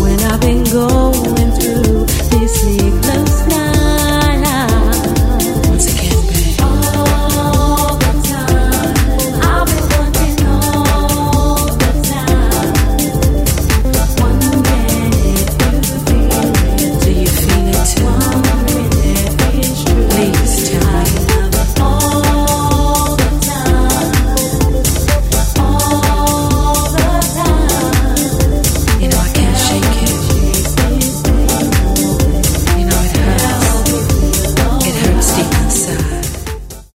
when I've been going.